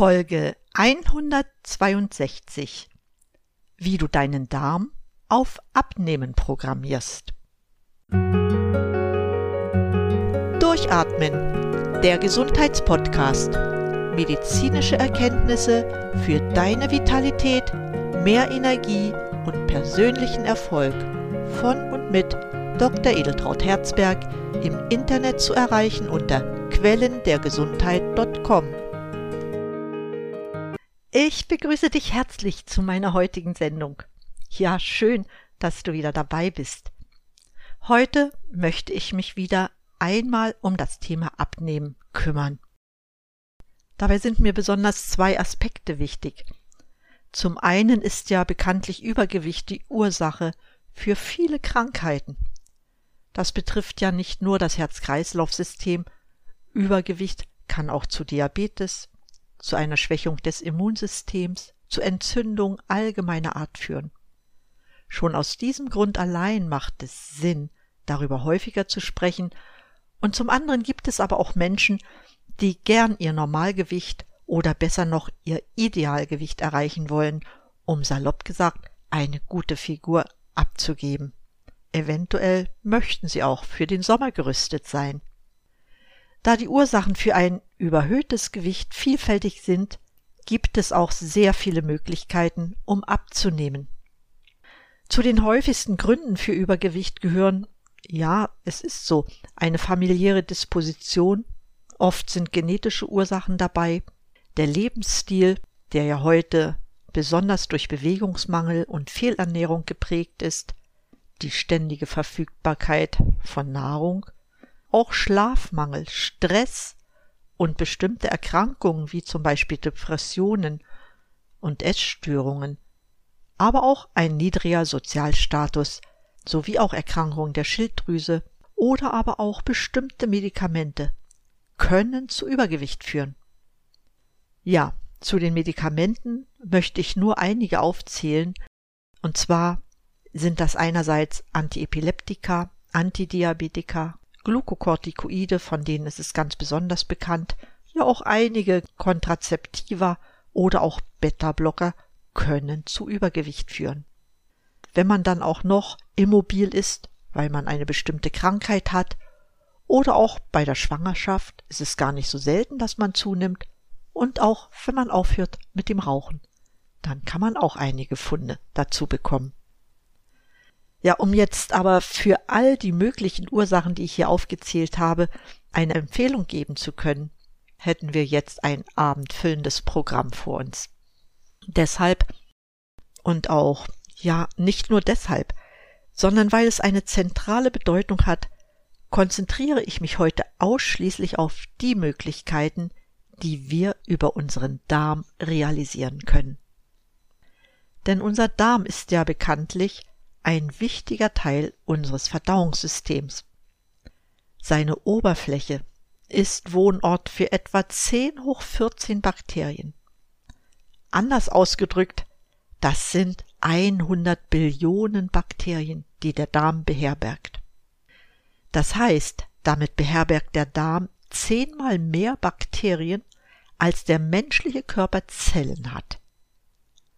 Folge 162 Wie du deinen Darm auf Abnehmen programmierst. Durchatmen, der Gesundheitspodcast. Medizinische Erkenntnisse für deine Vitalität, mehr Energie und persönlichen Erfolg von und mit Dr. Edeltraut Herzberg im Internet zu erreichen unter quellendergesundheit.com. Ich begrüße dich herzlich zu meiner heutigen Sendung. Ja, schön, dass du wieder dabei bist. Heute möchte ich mich wieder einmal um das Thema Abnehmen kümmern. Dabei sind mir besonders zwei Aspekte wichtig. Zum einen ist ja bekanntlich Übergewicht die Ursache für viele Krankheiten. Das betrifft ja nicht nur das Herz-Kreislauf-System. Übergewicht kann auch zu Diabetes, zu einer Schwächung des Immunsystems, zu Entzündung allgemeiner Art führen. Schon aus diesem Grund allein macht es Sinn, darüber häufiger zu sprechen, und zum anderen gibt es aber auch Menschen, die gern ihr Normalgewicht oder besser noch ihr Idealgewicht erreichen wollen, um salopp gesagt eine gute Figur abzugeben. Eventuell möchten sie auch für den Sommer gerüstet sein. Da die Ursachen für ein überhöhtes Gewicht vielfältig sind, gibt es auch sehr viele Möglichkeiten, um abzunehmen. Zu den häufigsten Gründen für Übergewicht gehören, ja, es ist so, eine familiäre Disposition, oft sind genetische Ursachen dabei, der Lebensstil, der ja heute besonders durch Bewegungsmangel und Fehlernährung geprägt ist, die ständige Verfügbarkeit von Nahrung, auch Schlafmangel, Stress und bestimmte Erkrankungen wie zum Beispiel Depressionen und Essstörungen, aber auch ein niedriger Sozialstatus sowie auch Erkrankungen der Schilddrüse oder aber auch bestimmte Medikamente können zu Übergewicht führen. Ja, zu den Medikamenten möchte ich nur einige aufzählen, und zwar sind das einerseits Antiepileptika, Antidiabetika, Glukokortikoide, von denen ist es ganz besonders bekannt, ja auch einige Kontrazeptiva oder auch Beta-Blocker können zu Übergewicht führen. Wenn man dann auch noch immobil ist, weil man eine bestimmte Krankheit hat, oder auch bei der Schwangerschaft ist es gar nicht so selten, dass man zunimmt, und auch wenn man aufhört mit dem Rauchen, dann kann man auch einige Funde dazu bekommen. Ja, um jetzt aber für all die möglichen Ursachen, die ich hier aufgezählt habe, eine Empfehlung geben zu können, hätten wir jetzt ein abendfüllendes Programm vor uns. Deshalb und auch, ja, nicht nur deshalb, sondern weil es eine zentrale Bedeutung hat, konzentriere ich mich heute ausschließlich auf die Möglichkeiten, die wir über unseren Darm realisieren können. Denn unser Darm ist ja bekanntlich ein wichtiger Teil unseres Verdauungssystems. Seine Oberfläche ist Wohnort für etwa 10 hoch 14 Bakterien. Anders ausgedrückt, das sind 100 Billionen Bakterien, die der Darm beherbergt. Das heißt, damit beherbergt der Darm zehnmal mehr Bakterien, als der menschliche Körper Zellen hat.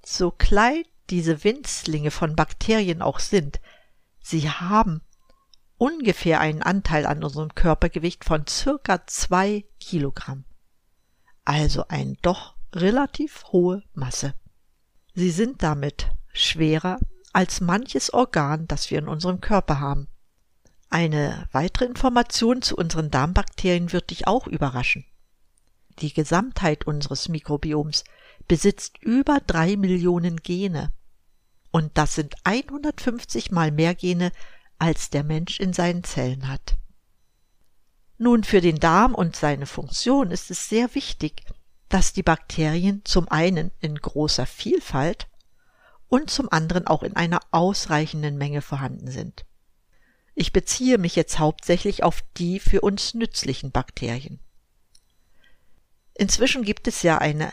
So klein diese Winzlinge von Bakterien auch sind, sie haben ungefähr einen Anteil an unserem Körpergewicht von circa zwei Kilogramm. Also eine doch relativ hohe Masse. Sie sind damit schwerer als manches Organ, das wir in unserem Körper haben. Eine weitere Information zu unseren Darmbakterien wird dich auch überraschen. Die Gesamtheit unseres Mikrobioms besitzt über drei Millionen Gene. Und das sind 150 mal mehr Gene, als der Mensch in seinen Zellen hat. Nun, für den Darm und seine Funktion ist es sehr wichtig, dass die Bakterien zum einen in großer Vielfalt und zum anderen auch in einer ausreichenden Menge vorhanden sind. Ich beziehe mich jetzt hauptsächlich auf die für uns nützlichen Bakterien. Inzwischen gibt es ja eine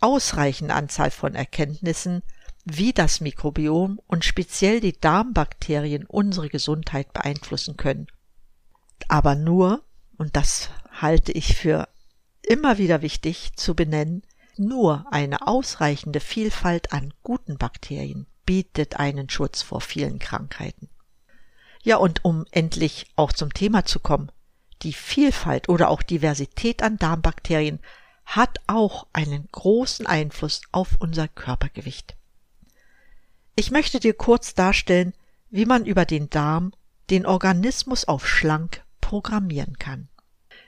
ausreichende Anzahl von Erkenntnissen, wie das Mikrobiom und speziell die Darmbakterien unsere Gesundheit beeinflussen können. Aber nur, und das halte ich für immer wieder wichtig zu benennen, Nur eine ausreichende Vielfalt an guten Bakterien bietet einen Schutz vor vielen Krankheiten. Ja, und um endlich auch zum Thema zu kommen, die Vielfalt oder auch Diversität an Darmbakterien hat auch einen großen Einfluss auf unser Körpergewicht. Ich möchte dir kurz darstellen, wie man über den Darm den Organismus auf schlank programmieren kann.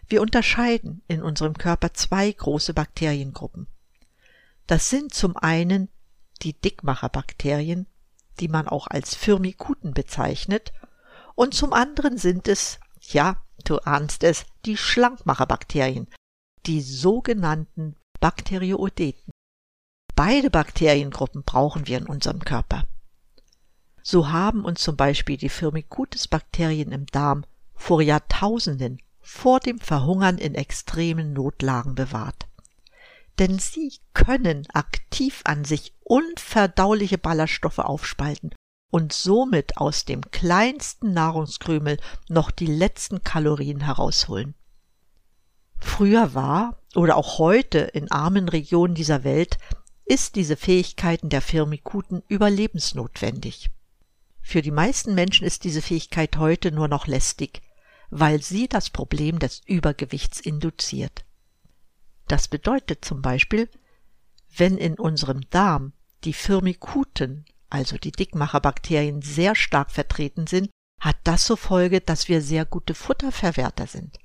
Wir unterscheiden in unserem Körper zwei große Bakteriengruppen. Das sind zum einen die Dickmacherbakterien, die man auch als Firmikuten bezeichnet, und zum anderen sind es, ja, du ahnst es, die Schlankmacherbakterien, die sogenannten Bakterioideten. Beide Bakteriengruppen brauchen wir in unserem Körper. So haben uns zum Beispiel die Firmicutes-Bakterien im Darm vor Jahrtausenden vor dem Verhungern in extremen Notlagen bewahrt denn sie können aktiv an sich unverdauliche Ballaststoffe aufspalten und somit aus dem kleinsten Nahrungskrümel noch die letzten Kalorien herausholen. Früher war oder auch heute in armen Regionen dieser Welt ist diese Fähigkeiten der Firmikuten überlebensnotwendig. Für die meisten Menschen ist diese Fähigkeit heute nur noch lästig, weil sie das Problem des Übergewichts induziert. Das bedeutet zum Beispiel, wenn in unserem Darm die Firmikuten, also die Dickmacherbakterien, sehr stark vertreten sind, hat das zur Folge, dass wir sehr gute Futterverwerter sind.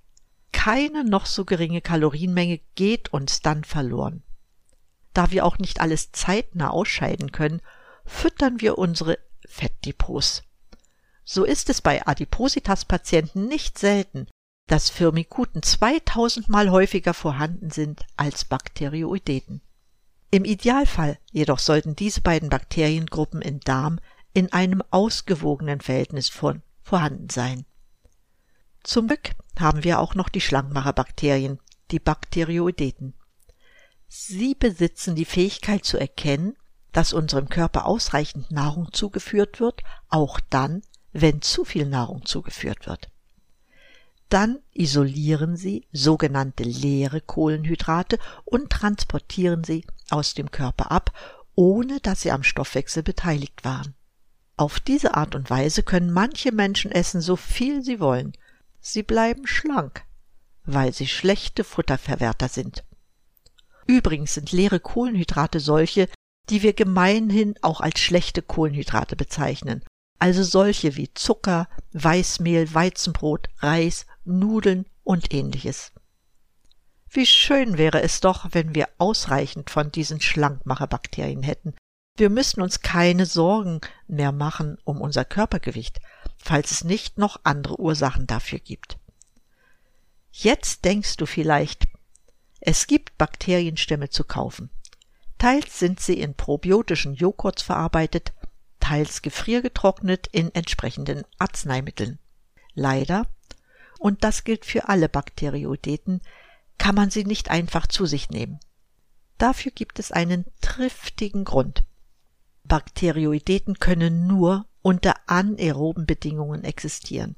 Keine noch so geringe Kalorienmenge geht uns dann verloren. Da wir auch nicht alles zeitnah ausscheiden können, füttern wir unsere Fettdepots. So ist es bei Adipositas-Patienten nicht selten, dass Firmikuten 2000 Mal häufiger vorhanden sind als Bakterioideten. Im Idealfall jedoch sollten diese beiden Bakteriengruppen im Darm in einem ausgewogenen Verhältnis von vorhanden sein. Zum Glück haben wir auch noch die Schlangmacherbakterien, die Bakterioideten. Sie besitzen die Fähigkeit zu erkennen, dass unserem Körper ausreichend Nahrung zugeführt wird, auch dann, wenn zu viel Nahrung zugeführt wird. Dann isolieren sie sogenannte leere Kohlenhydrate und transportieren sie aus dem Körper ab, ohne dass sie am Stoffwechsel beteiligt waren. Auf diese Art und Weise können manche Menschen essen, so viel sie wollen. Sie bleiben schlank, weil sie schlechte Futterverwerter sind. Übrigens sind leere Kohlenhydrate solche, die wir gemeinhin auch als schlechte Kohlenhydrate bezeichnen, also solche wie Zucker, Weißmehl, Weizenbrot, Reis, Nudeln und ähnliches. Wie schön wäre es doch, wenn wir ausreichend von diesen Schlankmacherbakterien hätten. Wir müssten uns keine Sorgen mehr machen um unser Körpergewicht, falls es nicht noch andere Ursachen dafür gibt. Jetzt denkst du vielleicht, es gibt Bakterienstämme zu kaufen. Teils sind sie in probiotischen Joghurts verarbeitet, teils gefriergetrocknet in entsprechenden Arzneimitteln. Leider und das gilt für alle Bakterioideten, kann man sie nicht einfach zu sich nehmen. Dafür gibt es einen triftigen Grund. Bakterioideten können nur unter anaeroben Bedingungen existieren.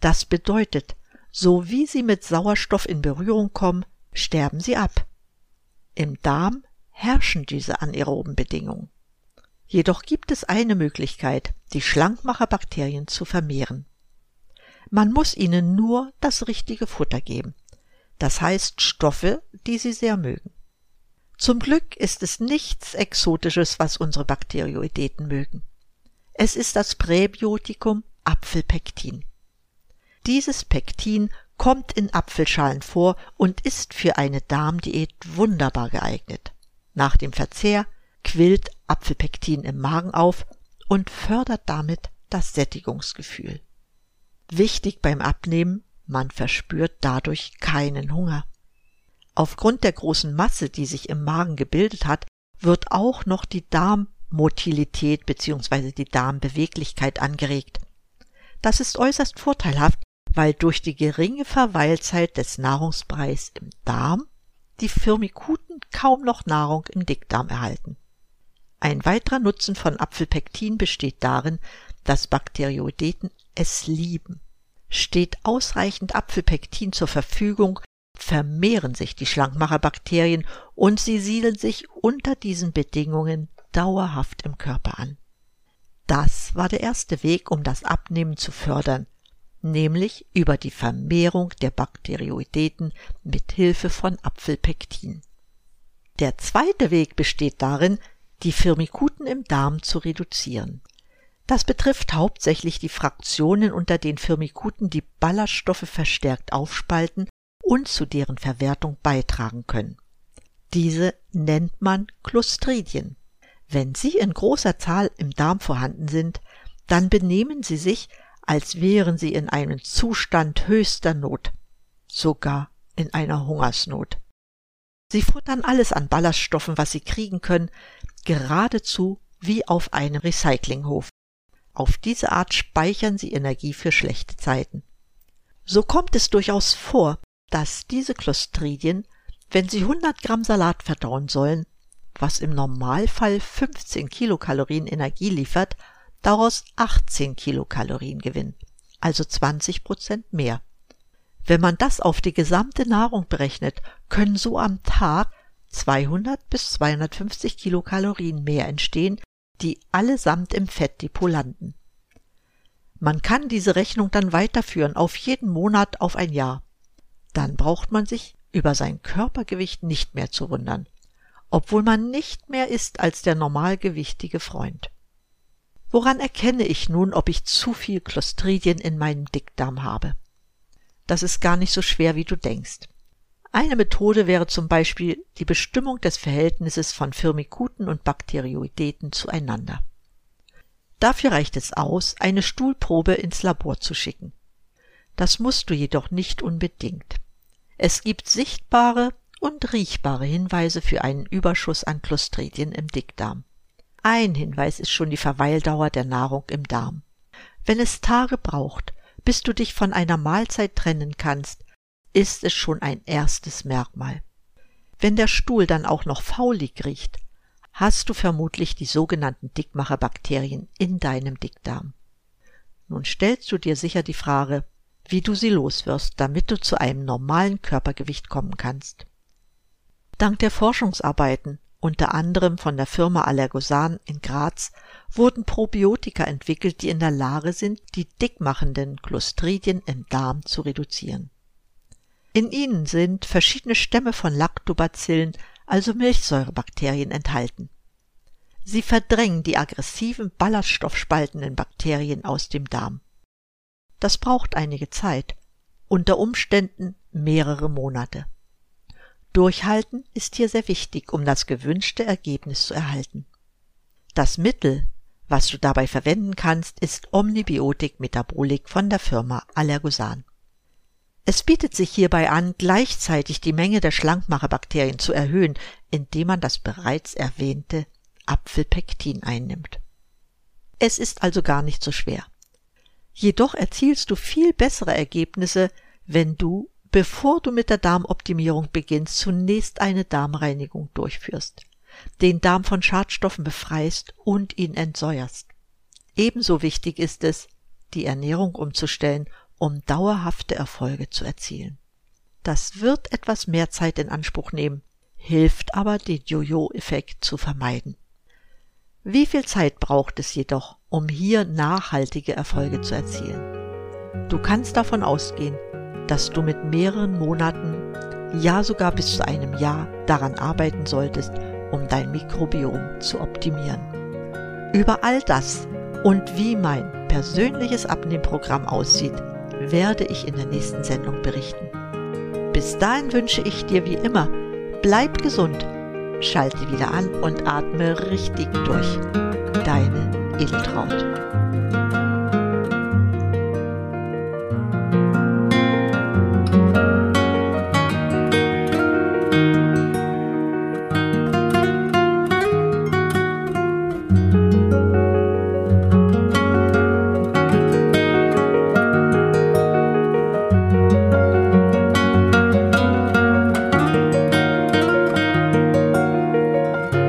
Das bedeutet, so wie sie mit Sauerstoff in Berührung kommen, sterben sie ab. Im Darm herrschen diese anaeroben Bedingungen. Jedoch gibt es eine Möglichkeit, die Schlankmacherbakterien zu vermehren. Man muss ihnen nur das richtige Futter geben. Das heißt Stoffe, die sie sehr mögen. Zum Glück ist es nichts Exotisches, was unsere Bakterioideten mögen. Es ist das Präbiotikum Apfelpektin. Dieses Pektin kommt in Apfelschalen vor und ist für eine Darmdiät wunderbar geeignet. Nach dem Verzehr quillt Apfelpektin im Magen auf und fördert damit das Sättigungsgefühl. Wichtig beim Abnehmen, man verspürt dadurch keinen Hunger. Aufgrund der großen Masse, die sich im Magen gebildet hat, wird auch noch die Darmmotilität bzw. die Darmbeweglichkeit angeregt. Das ist äußerst vorteilhaft, weil durch die geringe Verweilzeit des Nahrungsbreis im Darm die Firmikuten kaum noch Nahrung im Dickdarm erhalten. Ein weiterer Nutzen von Apfelpektin besteht darin, dass Bakterioideten es lieben. Steht ausreichend Apfelpektin zur Verfügung, vermehren sich die Schlankmacherbakterien und sie siedeln sich unter diesen Bedingungen dauerhaft im Körper an. Das war der erste Weg, um das Abnehmen zu fördern, nämlich über die Vermehrung der Bakterioideten mit Hilfe von Apfelpektin. Der zweite Weg besteht darin, die Firmikuten im Darm zu reduzieren. Das betrifft hauptsächlich die Fraktionen unter den Firmikuten, die Ballaststoffe verstärkt aufspalten und zu deren Verwertung beitragen können. Diese nennt man Clostridien. Wenn sie in großer Zahl im Darm vorhanden sind, dann benehmen sie sich, als wären sie in einem Zustand höchster Not, sogar in einer Hungersnot. Sie futtern alles an Ballaststoffen, was sie kriegen können, geradezu wie auf einem Recyclinghof. Auf diese Art speichern sie Energie für schlechte Zeiten. So kommt es durchaus vor, dass diese Clostridien, wenn sie 100 Gramm Salat verdauen sollen, was im Normalfall 15 Kilokalorien Energie liefert, daraus 18 Kilokalorien gewinnen, also 20 Prozent mehr. Wenn man das auf die gesamte Nahrung berechnet, können so am Tag 200 bis 250 Kilokalorien mehr entstehen, die allesamt im Fettdepot landen. Man kann diese Rechnung dann weiterführen auf jeden Monat auf ein Jahr. Dann braucht man sich über sein Körpergewicht nicht mehr zu wundern, obwohl man nicht mehr ist als der normalgewichtige Freund. Woran erkenne ich nun, ob ich zu viel Clostridien in meinem Dickdarm habe? Das ist gar nicht so schwer, wie du denkst. Eine Methode wäre zum Beispiel die Bestimmung des Verhältnisses von Firmikuten und Bakterioideten zueinander. Dafür reicht es aus, eine Stuhlprobe ins Labor zu schicken. Das musst du jedoch nicht unbedingt. Es gibt sichtbare und riechbare Hinweise für einen Überschuss an Clostridien im Dickdarm. Ein Hinweis ist schon die Verweildauer der Nahrung im Darm. Wenn es Tage braucht, bis du dich von einer Mahlzeit trennen kannst, ist es schon ein erstes Merkmal. Wenn der Stuhl dann auch noch faulig riecht, hast du vermutlich die sogenannten Dickmacherbakterien in deinem Dickdarm. Nun stellst du dir sicher die Frage, wie du sie loswirst, damit du zu einem normalen Körpergewicht kommen kannst. Dank der Forschungsarbeiten, unter anderem von der Firma Allergosan in Graz, wurden Probiotika entwickelt, die in der Lage sind, die dickmachenden Clostridien im Darm zu reduzieren. In ihnen sind verschiedene Stämme von Lactobacillen, also Milchsäurebakterien, enthalten. Sie verdrängen die aggressiven ballaststoffspaltenden Bakterien aus dem Darm. Das braucht einige Zeit, unter Umständen mehrere Monate. Durchhalten ist hier sehr wichtig, um das gewünschte Ergebnis zu erhalten. Das Mittel, was du dabei verwenden kannst, ist Omnibiotik Metabolik von der Firma Allergosan. Es bietet sich hierbei an, gleichzeitig die Menge der Schlankmacherbakterien zu erhöhen, indem man das bereits erwähnte Apfelpektin einnimmt. Es ist also gar nicht so schwer. Jedoch erzielst du viel bessere Ergebnisse, wenn du, bevor du mit der Darmoptimierung beginnst, zunächst eine Darmreinigung durchführst, den Darm von Schadstoffen befreist und ihn entsäuerst. Ebenso wichtig ist es, die Ernährung umzustellen um dauerhafte Erfolge zu erzielen. Das wird etwas mehr Zeit in Anspruch nehmen, hilft aber, den Jojo-Effekt zu vermeiden. Wie viel Zeit braucht es jedoch, um hier nachhaltige Erfolge zu erzielen? Du kannst davon ausgehen, dass du mit mehreren Monaten, ja sogar bis zu einem Jahr daran arbeiten solltest, um dein Mikrobiom zu optimieren. Über all das und wie mein persönliches Abnehmprogramm aussieht, werde ich in der nächsten Sendung berichten. Bis dahin wünsche ich dir wie immer, bleib gesund, schalte wieder an und atme richtig durch. Deine Edeltraut.